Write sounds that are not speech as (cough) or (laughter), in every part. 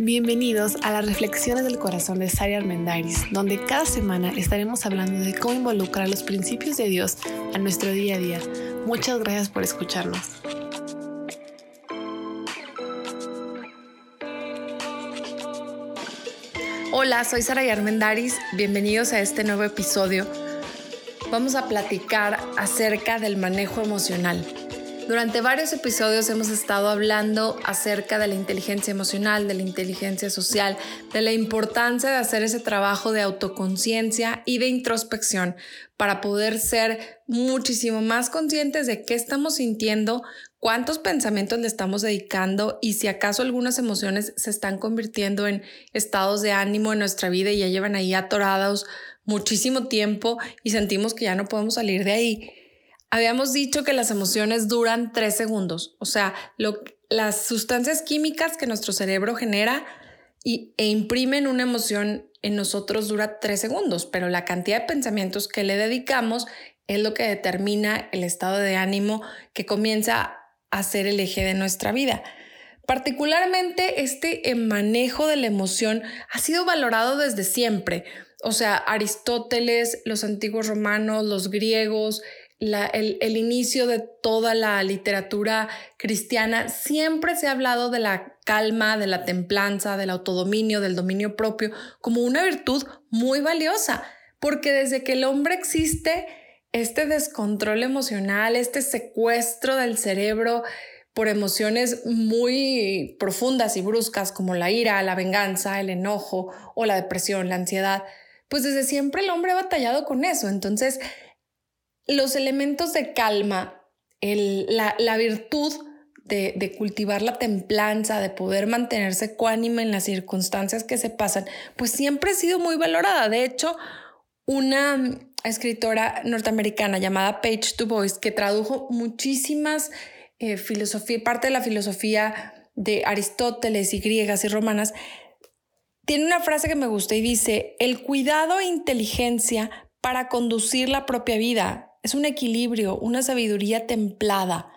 Bienvenidos a las Reflexiones del Corazón de Sari Armendariz, donde cada semana estaremos hablando de cómo involucrar los principios de Dios a nuestro día a día. Muchas gracias por escucharnos. Hola, soy Sara Armendariz. Bienvenidos a este nuevo episodio. Vamos a platicar acerca del manejo emocional. Durante varios episodios hemos estado hablando acerca de la inteligencia emocional, de la inteligencia social, de la importancia de hacer ese trabajo de autoconciencia y de introspección para poder ser muchísimo más conscientes de qué estamos sintiendo, cuántos pensamientos le estamos dedicando y si acaso algunas emociones se están convirtiendo en estados de ánimo en nuestra vida y ya llevan ahí atorados muchísimo tiempo y sentimos que ya no podemos salir de ahí. Habíamos dicho que las emociones duran tres segundos, o sea, las sustancias químicas que nuestro cerebro genera y, e imprimen una emoción en nosotros dura tres segundos, pero la cantidad de pensamientos que le dedicamos es lo que determina el estado de ánimo que comienza a ser el eje de nuestra vida. Particularmente este manejo de la emoción ha sido valorado desde siempre. O sea, Aristóteles, los antiguos romanos, los griegos, el, inicio de toda la literatura cristiana, siempre se ha hablado de la calma, de la templanza, del autodominio, del dominio propio, como una virtud muy valiosa, porque desde que el hombre existe, este descontrol emocional, este secuestro del cerebro por emociones muy profundas y bruscas como la ira, la venganza, el enojo o la depresión, la ansiedad, pues desde siempre el hombre ha batallado con eso. Entonces, los elementos de calma, la, virtud de, cultivar la templanza, de poder mantenerse ecuánime en las circunstancias que se pasan, pues siempre ha sido muy valorada. De hecho, una escritora norteamericana llamada Paige Du Bois, que tradujo muchísimas eh, filosofías, parte de la filosofía de Aristóteles y griegas y romanas, tiene una frase que me gusta y dice, el cuidado e inteligencia para conducir la propia vida es un equilibrio, una sabiduría templada.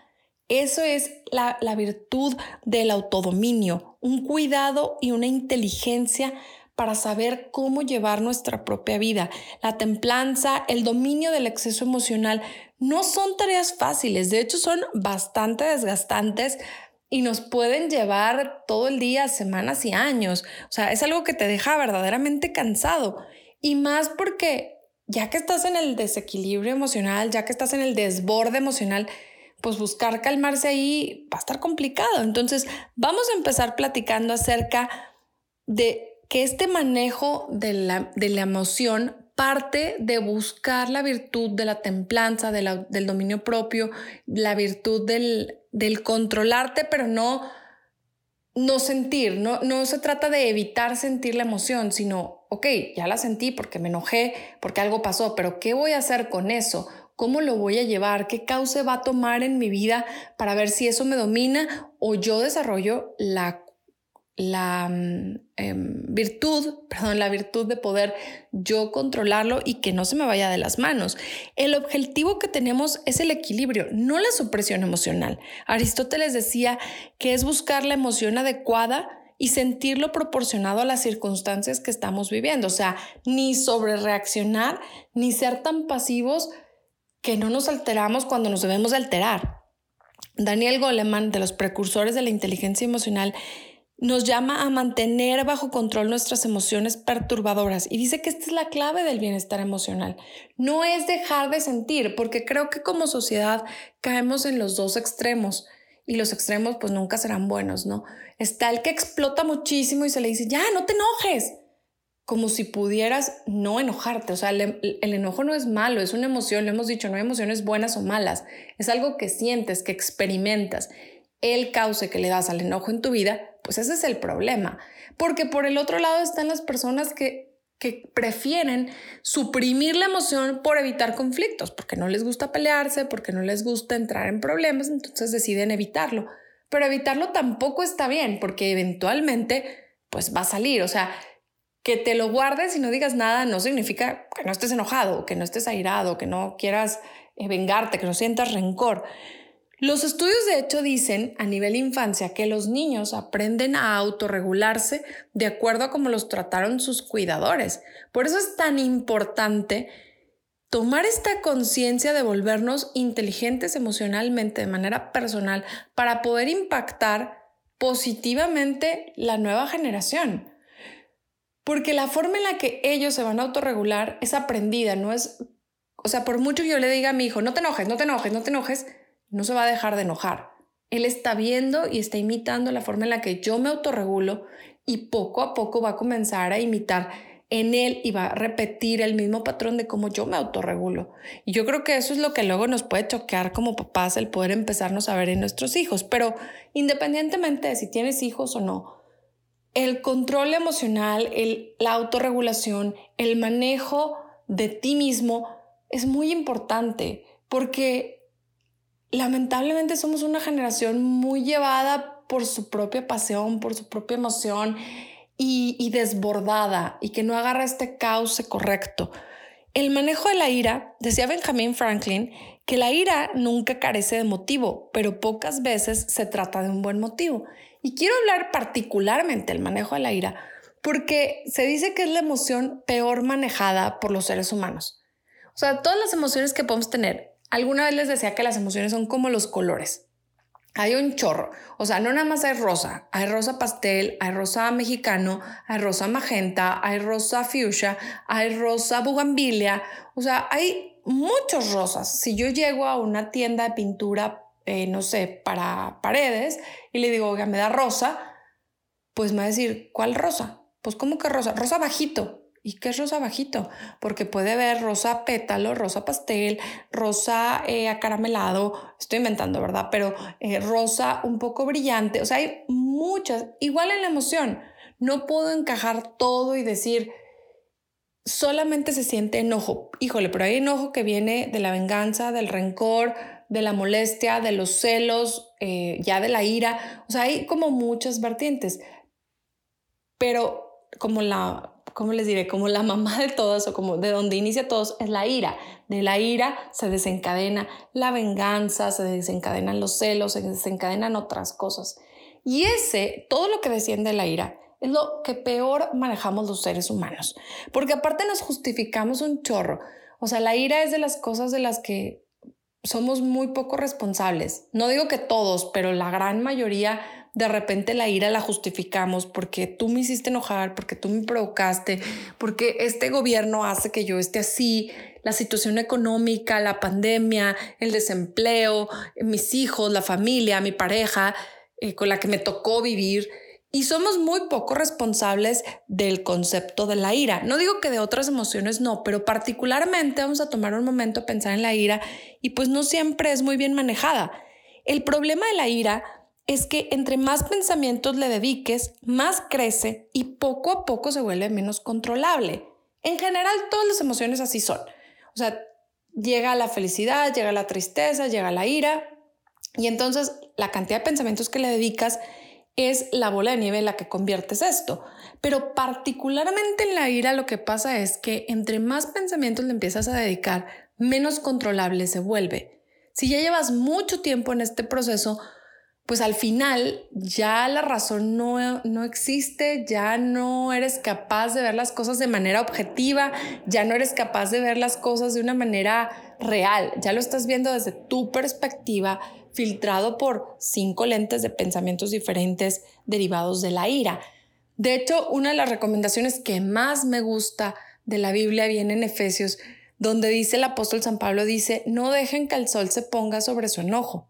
Eso es la, virtud del autodominio, un cuidado y una inteligencia para saber cómo llevar nuestra propia vida. La templanza, el dominio del exceso emocional no son tareas fáciles, de hecho son bastante desgastantes y nos pueden llevar todo el día, semanas y años. O sea, es algo que te deja verdaderamente cansado. Y más porque ya que estás en el desequilibrio emocional, ya que estás en el desborde emocional, pues buscar calmarse ahí va a estar complicado. Entonces, vamos a empezar platicando acerca de que este manejo de la, de la emoción parte de buscar la virtud de la templanza, del dominio propio, la virtud del, del controlarte, pero no no sentir, no, no se trata de evitar sentir la emoción, sino, ok, ya la sentí porque me enojé, porque algo pasó, pero ¿qué voy a hacer con eso? ¿Cómo lo voy a llevar? ¿Qué cauce va a tomar en mi vida para ver si eso me domina o yo desarrollo la la mm, em, virtud, perdón, la virtud de poder yo controlarlo y que no se me vaya de las manos. El objetivo que tenemos es el equilibrio, no la supresión emocional. Aristóteles decía que es buscar la emoción adecuada y sentirlo proporcionado a las circunstancias que estamos viviendo. O sea, ni sobre reaccionar, ni ser tan pasivos que no nos alteramos cuando nos debemos de alterar. Daniel Goleman, de los precursores de la inteligencia emocional, nos llama a mantener bajo control nuestras emociones perturbadoras y dice que esta es la clave del bienestar emocional. No es dejar de sentir, porque creo que como sociedad caemos en los dos extremos y los extremos pues nunca serán buenos, ¿no? Está el que explota muchísimo y se le dice, ya, no te enojes, como si pudieras no enojarte. O sea, el, el, enojo no es malo, es una emoción, lo hemos dicho, no hay emociones buenas o malas, es algo que sientes, que experimentas. El cauce que le das al enojo en tu vida pues ese es el problema. Porque por el otro lado están las personas que, que prefieren suprimir la emoción por evitar conflictos, porque no les gusta pelearse, porque no les gusta entrar en problemas, entonces deciden evitarlo. Pero evitarlo tampoco está bien, porque eventualmente pues va a salir. O sea, que te lo guardes y no digas nada no significa que no estés enojado, que no estés airado, que no quieras eh, vengarte, que no sientas rencor. Los estudios de hecho dicen a nivel infancia que los niños aprenden a autorregularse de acuerdo a cómo los trataron sus cuidadores. Por eso es tan importante tomar esta conciencia de volvernos inteligentes emocionalmente de manera personal para poder impactar positivamente la nueva generación. Porque la forma en la que ellos se van a autorregular es aprendida, no es, o sea, por mucho que yo le diga a mi hijo, no te enojes, no te enojes, no te enojes, no se va a dejar de enojar. Él está viendo y está imitando la forma en la que yo me autorregulo y poco a poco va a comenzar a imitar en él y va a repetir el mismo patrón de cómo yo me autorregulo. Y yo creo que eso es lo que luego nos puede choquear como papás, el poder empezarnos a ver en nuestros hijos. Pero independientemente de si tienes hijos o no, el control emocional, el, la autorregulación, el manejo de ti mismo es muy importante porque lamentablemente somos una generación muy llevada por su propia pasión, por su propia emoción y, desbordada y que no agarra este cauce correcto. El manejo de la ira, decía Benjamin Franklin, que la ira nunca carece de motivo, pero pocas veces se trata de un buen motivo. Y quiero hablar particularmente del manejo de la ira, porque se dice que es la emoción peor manejada por los seres humanos. O sea, todas las emociones que podemos tener, Alguna vez les decía que las emociones son como los colores. Hay un chorro, o sea, no nada más hay rosa, hay rosa pastel, hay rosa mexicano, hay rosa magenta, hay rosa fuchsia, hay rosa bugambilia, o sea, hay muchos rosas. Si yo llego a una tienda de pintura, eh, no sé, para paredes y le digo, oiga, me da rosa, pues me va a decir, ¿cuál rosa? Pues, ¿cómo que rosa? Rosa bajito. ¿Y qué es rosa bajito? Porque puede haber rosa pétalo, rosa pastel, rosa eh, acaramelado, estoy inventando, ¿verdad? Pero eh, rosa un poco brillante, o sea, hay muchas, igual en la emoción, no puedo encajar todo y decir, solamente se siente enojo. Híjole, pero hay enojo que viene de la venganza, del rencor, de la molestia, de los celos, eh, ya de la ira, o sea, hay como muchas vertientes. Pero como la ¿cómo les diré? Como la mamá de todos o como de donde inicia todos es la ira. De la ira se desencadena la venganza, se desencadenan los celos, se desencadenan otras cosas. Y ese, todo lo que desciende de la ira, es lo que peor manejamos los seres humanos. Porque aparte nos justificamos un chorro. O sea, la ira es de las cosas de las que somos muy poco responsables. No digo que todos, pero la gran mayoría de repente la ira la justificamos porque tú me hiciste enojar, porque tú me provocaste, porque este gobierno hace que yo esté así, la situación económica, la pandemia, el desempleo, mis hijos, la familia, mi pareja eh, con la que me tocó vivir. Y somos muy poco responsables del concepto de la ira. No digo que de otras emociones no, pero particularmente vamos a tomar un momento a pensar en la ira y pues no siempre es muy bien manejada. El problema de la ira es que entre más pensamientos le dediques, más crece y poco a poco se vuelve menos controlable. En general, todas las emociones así son. O sea, llega la felicidad, llega la tristeza, llega la ira, y entonces la cantidad de pensamientos que le dedicas es la bola de nieve en la que conviertes esto. Pero particularmente en la ira lo que pasa es que entre más pensamientos le empiezas a dedicar, menos controlable se vuelve. Si ya llevas mucho tiempo en este proceso, pues al final ya la razón no, no existe, ya no eres capaz de ver las cosas de manera objetiva, ya no eres capaz de ver las cosas de una manera real, ya lo estás viendo desde tu perspectiva, filtrado por cinco lentes de pensamientos diferentes derivados de la ira. De hecho, una de las recomendaciones que más me gusta de la Biblia viene en Efesios, donde dice el apóstol San Pablo, dice, no dejen que el sol se ponga sobre su enojo.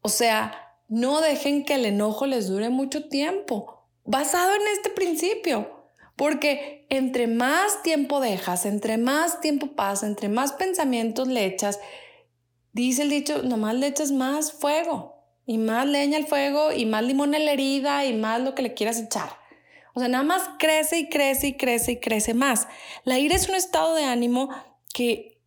O sea, no dejen que el enojo les dure mucho tiempo, basado en este principio. Porque entre más tiempo dejas, entre más tiempo pasa, entre más pensamientos le echas, dice el dicho, nomás le echas más fuego y más leña al fuego y más limón en la herida y más lo que le quieras echar. O sea, nada más crece y crece y crece y crece más. La ira es un estado de ánimo que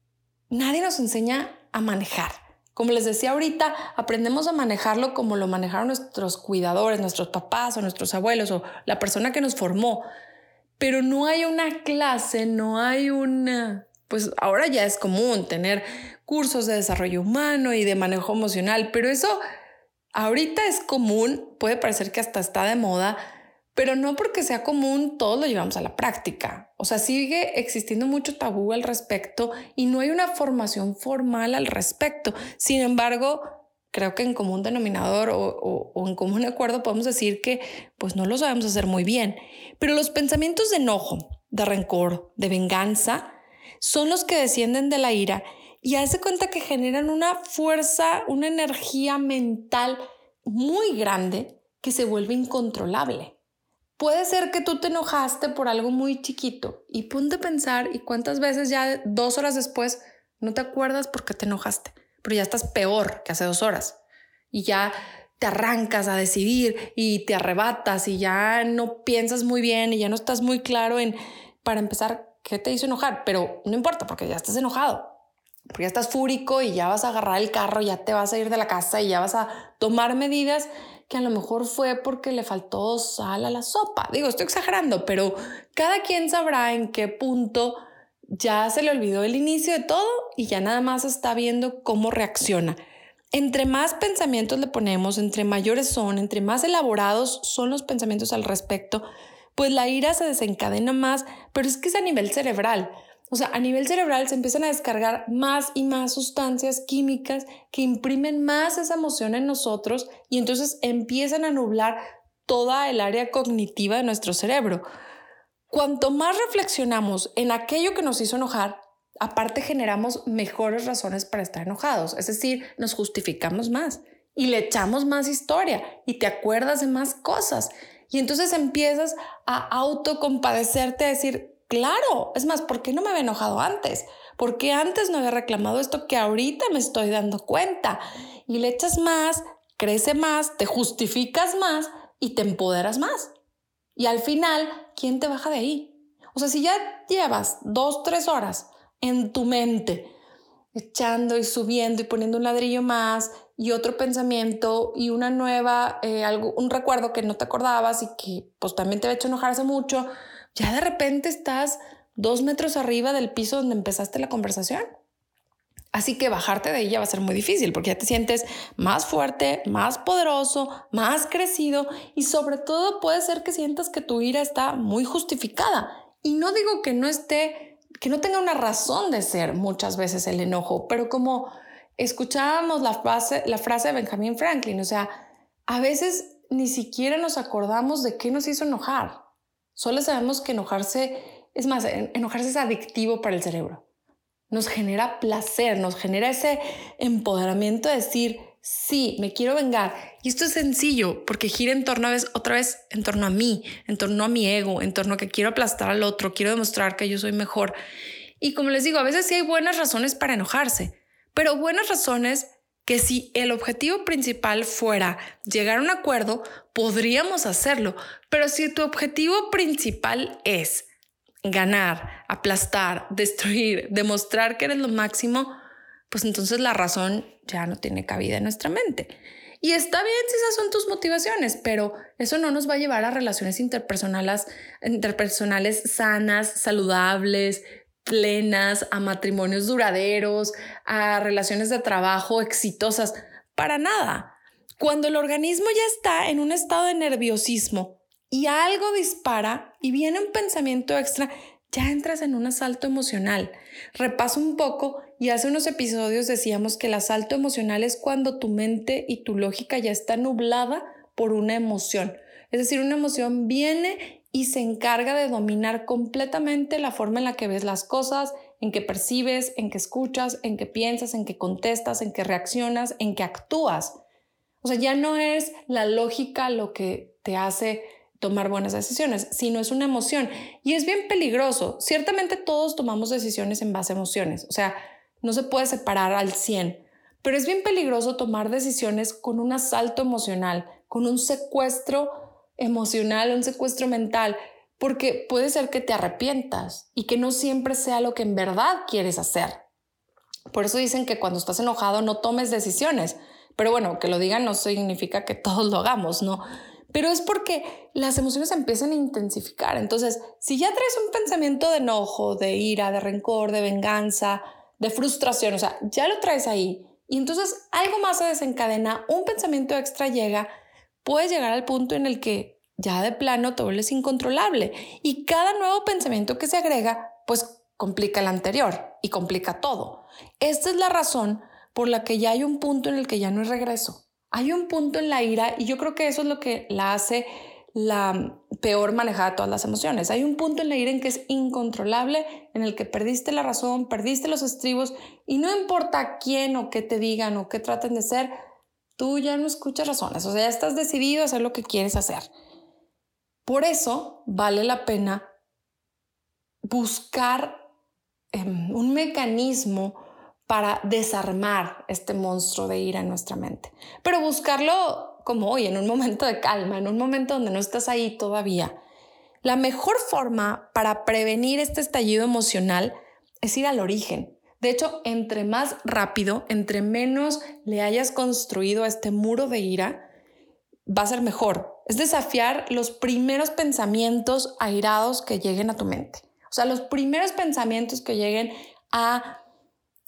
nadie nos enseña a manejar. Como les decía ahorita, aprendemos a manejarlo como lo manejaron nuestros cuidadores, nuestros papás o nuestros abuelos o la persona que nos formó. Pero no hay una clase, no hay una pues ahora ya es común tener cursos de desarrollo humano y de manejo emocional, pero eso ahorita es común, puede parecer que hasta está de moda, pero no porque sea común, todos lo llevamos a la práctica. O sea, sigue existiendo mucho tabú al respecto y no hay una formación formal al respecto. Sin embargo, creo que en común denominador o, en común (laughs) acuerdo podemos decir que pues no lo sabemos hacer muy bien. Pero los pensamientos de enojo, de rencor, de venganza, son los que descienden de la ira y hace cuenta que generan una fuerza, una energía mental muy grande que se vuelve incontrolable. Puede ser que tú te enojaste por algo muy chiquito y ponte a pensar y cuántas veces ya dos horas después no te acuerdas por qué te enojaste, pero ya estás peor que hace dos horas. Y ya te arrancas a decidir y te arrebatas y ya no piensas muy bien y ya no estás muy claro en, para empezar, qué te hizo enojar, pero no importa porque ya estás enojado, porque ya estás fúrico y ya vas a agarrar el carro, ya te vas a ir de la casa y ya vas a tomar medidas que a lo mejor fue porque le faltó sal a la sopa. Digo, estoy exagerando, pero cada quien sabrá en qué punto ya se le olvidó el inicio de todo y ya nada más está viendo cómo reacciona. Entre más pensamientos le ponemos, entre mayores son, entre más elaborados son los pensamientos al respecto, pues la ira se desencadena más, pero es que es a nivel cerebral. O sea, a nivel cerebral se empiezan a descargar más y más sustancias químicas que imprimen más esa emoción en nosotros y entonces empiezan a nublar toda el área cognitiva de nuestro cerebro. Cuanto más reflexionamos en aquello que nos hizo enojar, aparte generamos mejores razones para estar enojados, es decir, nos justificamos más y le echamos más historia y te acuerdas de más cosas. Y entonces empiezas a autocompadecerte, a decir, Claro, es más, ¿por qué no me había enojado antes? ¿Por qué antes no había reclamado esto que ahorita me estoy dando cuenta? Y le echas más, crece más, te justificas más y te empoderas más. Y al final, ¿quién te baja de ahí? O sea, si ya llevas dos, tres horas en tu mente, echando y subiendo y poniendo un ladrillo más y otro pensamiento y una nueva, eh, algo, un recuerdo que no te acordabas y que pues también te ha hecho enojar hace mucho, ya de repente estás dos metros arriba del piso donde empezaste la conversación. Así que bajarte de ella va a ser muy difícil porque ya te sientes más fuerte, más poderoso, más crecido y sobre todo puede ser que sientas que tu ira está muy justificada. Y no digo que no esté, que no tenga una razón de ser muchas veces el enojo, pero como escuchábamos la frase, la frase de Benjamin Franklin, o sea, a veces ni siquiera nos acordamos de qué nos hizo enojar. Solo sabemos que enojarse, es más, enojarse es adictivo para el cerebro. Nos genera placer, nos genera ese empoderamiento de decir, sí, me quiero vengar. Y esto es sencillo porque gira en torno a vez, otra vez en torno a mí, en torno a mi ego, en torno a que quiero aplastar al otro, quiero demostrar que yo soy mejor. Y como les digo, a veces sí hay buenas razones para enojarse, pero buenas razones que si el objetivo principal fuera llegar a un acuerdo, podríamos hacerlo. Pero si tu objetivo principal es ganar, aplastar, (laughs) destruir, demostrar que eres lo máximo, pues entonces la razón ya no tiene cabida en nuestra mente. Y está bien si esas son tus motivaciones, pero eso no nos va a llevar a relaciones interpersonales, interpersonales sanas, saludables, plenas, a matrimonios duraderos, a relaciones de trabajo exitosas. Para nada. Cuando el organismo ya está en un estado de nerviosismo y algo dispara y viene un pensamiento extra, ya entras en un asalto emocional. Repaso un poco y hace unos episodios decíamos que el asalto emocional es cuando tu mente y tu lógica ya está nublada por una emoción. Es decir, una emoción viene y se encarga de dominar completamente la forma en la que ves las cosas, en que percibes, en que escuchas, en que piensas, en que contestas, en que reaccionas, en que actúas. O sea, ya no es la lógica lo que te hace tomar buenas decisiones, sino es una emoción. Y es bien peligroso. Ciertamente todos tomamos decisiones en base a emociones. O sea, no se puede separar al 100. Pero es bien peligroso tomar decisiones con un asalto emocional, con un secuestro emocional, un secuestro mental, porque puede ser que te arrepientas y que no siempre sea lo que en verdad quieres hacer. Por eso dicen que cuando estás enojado no tomes decisiones, pero bueno, que lo digan no significa que todos lo hagamos, ¿no? pero es porque las emociones empiezan a intensificar. Entonces, si ya traes un pensamiento de enojo, de ira, de rencor, de venganza, de frustración, o sea, ya lo traes ahí, y entonces algo más se desencadena, un pensamiento extra llega, puedes llegar al punto en el que ya de plano te vuelves incontrolable y cada nuevo pensamiento que se agrega, pues complica el anterior y complica todo. Esta es la razón por la que ya hay un punto en el que ya no hay regreso. Hay un punto en la ira y yo creo que eso es lo que la hace la peor manejada de todas las emociones. Hay un punto en la ira en que es incontrolable, en el que perdiste la razón, perdiste los estribos y no importa quién o qué te digan o qué traten de ser, tú ya no escuchas razones, o sea, ya estás decidido a hacer lo que quieres hacer. Por eso vale la pena buscar em, un mecanismo para desarmar este monstruo de ira en nuestra mente. Pero buscarlo como hoy, en un momento de calma, en un momento donde no estás ahí todavía. La mejor forma para prevenir este estallido emocional es ir al origen. De hecho, entre más rápido, entre menos le hayas construido a este muro de ira, va a ser mejor. Es desafiar los primeros pensamientos airados que lleguen a tu mente. O sea, los primeros pensamientos que lleguen a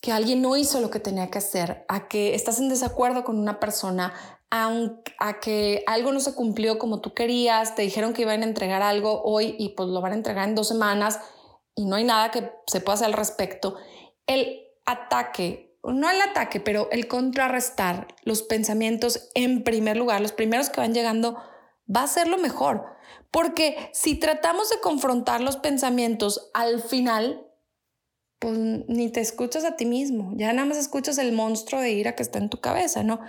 que alguien no hizo lo que tenía que hacer, a que estás en desacuerdo con una persona, a, que algo no se cumplió como tú querías, te dijeron que iban a entregar algo hoy y pues lo van a entregar en dos semanas y no hay nada que se pueda hacer al respecto. El ataque, no el ataque, pero el contrarrestar los pensamientos en primer lugar, los primeros que van llegando, va a ser lo mejor. Porque si tratamos de confrontar los pensamientos al final, pues ni te escuchas a ti mismo, ya nada más escuchas el monstruo de ira que está en tu cabeza, ¿no?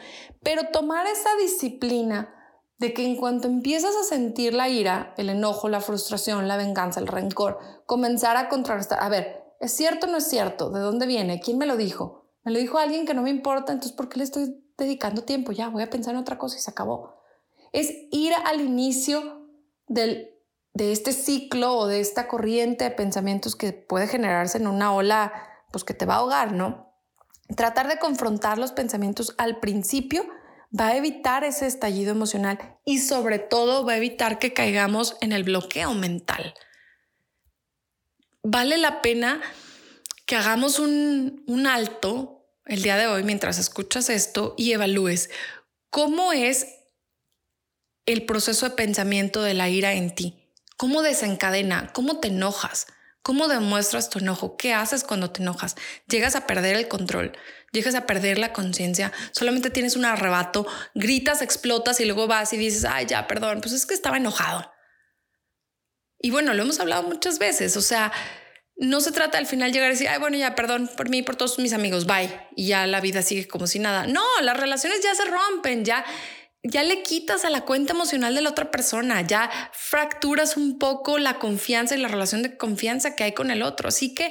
Pero tomar esa disciplina de que en cuanto empiezas a sentir la ira, el enojo, la frustración, la venganza, el rencor, comenzar a contrarrestar, a ver, ¿es cierto o no es cierto? ¿De dónde viene? ¿Quién me lo dijo? Me lo dijo alguien que no me importa, entonces ¿por qué le estoy dedicando tiempo? Ya, voy a pensar en otra cosa y se acabó. Es ir al inicio del de este ciclo o de esta corriente de pensamientos que puede generarse en una ola, pues que te va a ahogar, ¿no? Tratar de confrontar los pensamientos al principio va a evitar ese estallido emocional y sobre todo va a evitar que caigamos en el bloqueo mental. Vale la pena que hagamos un, un alto el día de hoy mientras escuchas esto y evalúes cómo es el proceso de pensamiento de la ira en ti ¿Cómo desencadena? ¿Cómo te enojas? ¿Cómo demuestras tu enojo? ¿Qué haces cuando te enojas? Llegas a perder el control, llegas a perder la conciencia, solamente tienes un arrebato, gritas, explotas y luego vas y dices, ay, ya, perdón, pues es que estaba enojado. Y bueno, lo hemos hablado muchas veces, o sea, no se trata al final llegar a decir, ay, bueno, ya, perdón por mí, por todos mis amigos, bye, y ya la vida sigue como si nada. No, las relaciones ya se rompen, ya ya le quitas a la cuenta emocional de la otra persona, ya fracturas un poco la confianza y la relación de confianza que hay con el otro. Así que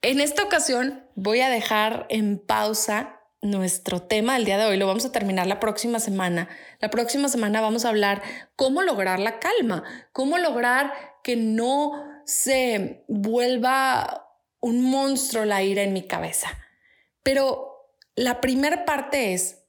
en esta ocasión voy a dejar en pausa nuestro tema del día de hoy. Lo vamos a terminar la próxima semana. La próxima semana vamos a hablar cómo lograr la calma, cómo lograr que no se vuelva un monstruo la ira en mi cabeza. Pero la primera parte es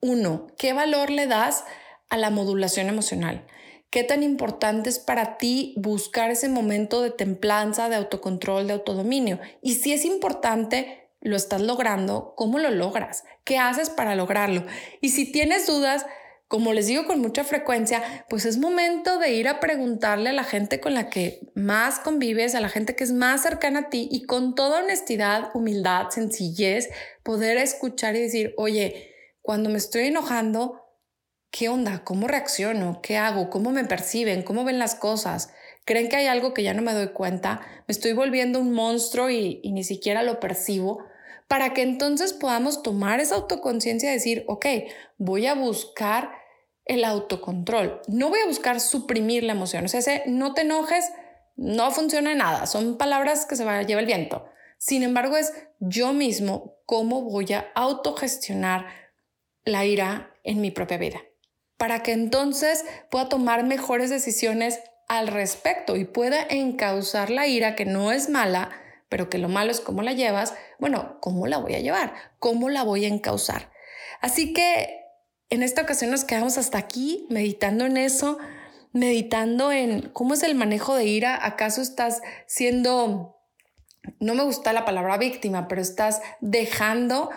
uno, ¿qué valor le das a la modulación emocional? ¿Qué tan importante es para ti buscar ese momento de templanza, de autocontrol, de autodominio? Y si es importante, lo estás logrando, ¿cómo lo logras? ¿Qué haces para lograrlo? Y si tienes dudas, como les digo con mucha frecuencia, pues es momento de ir a preguntarle a la gente con la que más convives, a la gente que es más cercana a ti y con toda honestidad, humildad, sencillez, poder escuchar y decir, oye, cuando me estoy enojando, ¿qué onda? ¿Cómo reacciono? ¿Qué hago? ¿Cómo me perciben? ¿Cómo ven las cosas? ¿Creen que hay algo que ya no me doy cuenta? ¿Me estoy volviendo un monstruo y, ni siquiera lo percibo? Para que entonces podamos tomar esa autoconciencia y decir, ok, voy a buscar el autocontrol. No voy a buscar suprimir la emoción. O sea, ese no te enojes no funciona nada. Son palabras que se va a llevar el viento. Sin embargo, es yo mismo cómo voy a autogestionar la ira en mi propia vida, para que entonces pueda tomar mejores decisiones al respecto y pueda encauzar la ira que no es mala, pero que lo malo es cómo la llevas, bueno, ¿cómo la voy a llevar? ¿Cómo la voy a encauzar? Así que en esta ocasión nos quedamos hasta aquí meditando en eso, meditando en cómo es el manejo de ira. ¿Acaso estás siendo, no me gusta la palabra víctima, pero estás dejando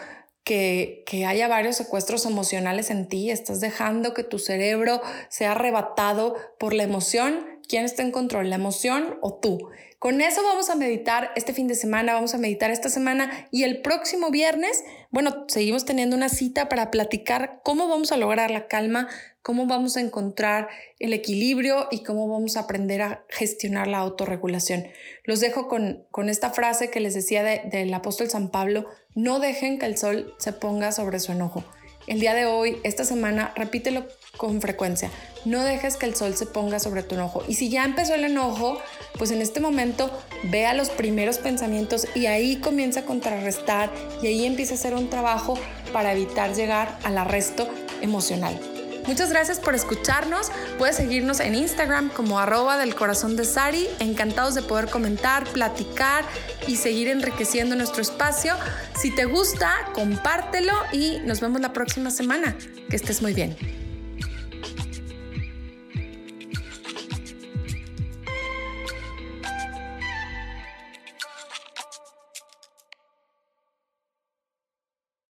que, que, haya varios secuestros emocionales en ti, estás dejando que tu cerebro sea arrebatado por la emoción. ¿Quién está en control, la emoción o tú? Con eso vamos a meditar este fin de semana, vamos a meditar esta semana y el próximo viernes, bueno, seguimos teniendo una cita para platicar cómo vamos a lograr la calma, cómo vamos a encontrar el equilibrio y cómo vamos a aprender a gestionar la autorregulación. Los dejo con, con esta frase que les decía del apóstol San Pablo, no dejen que el sol se ponga sobre su enojo. El día de hoy, esta semana, repítelo con frecuencia. No dejes que el sol se ponga sobre tu enojo. Y si ya empezó el enojo, pues en este momento vea los primeros pensamientos y ahí comienza a contrarrestar y ahí empieza a hacer un trabajo para evitar llegar al arresto emocional. Muchas gracias por escucharnos. Puedes seguirnos en Instagram como arroba del corazón de Sari. Encantados de poder comentar, platicar y seguir enriqueciendo nuestro espacio. Si te gusta, compártelo y nos vemos la próxima semana. Que estés muy bien.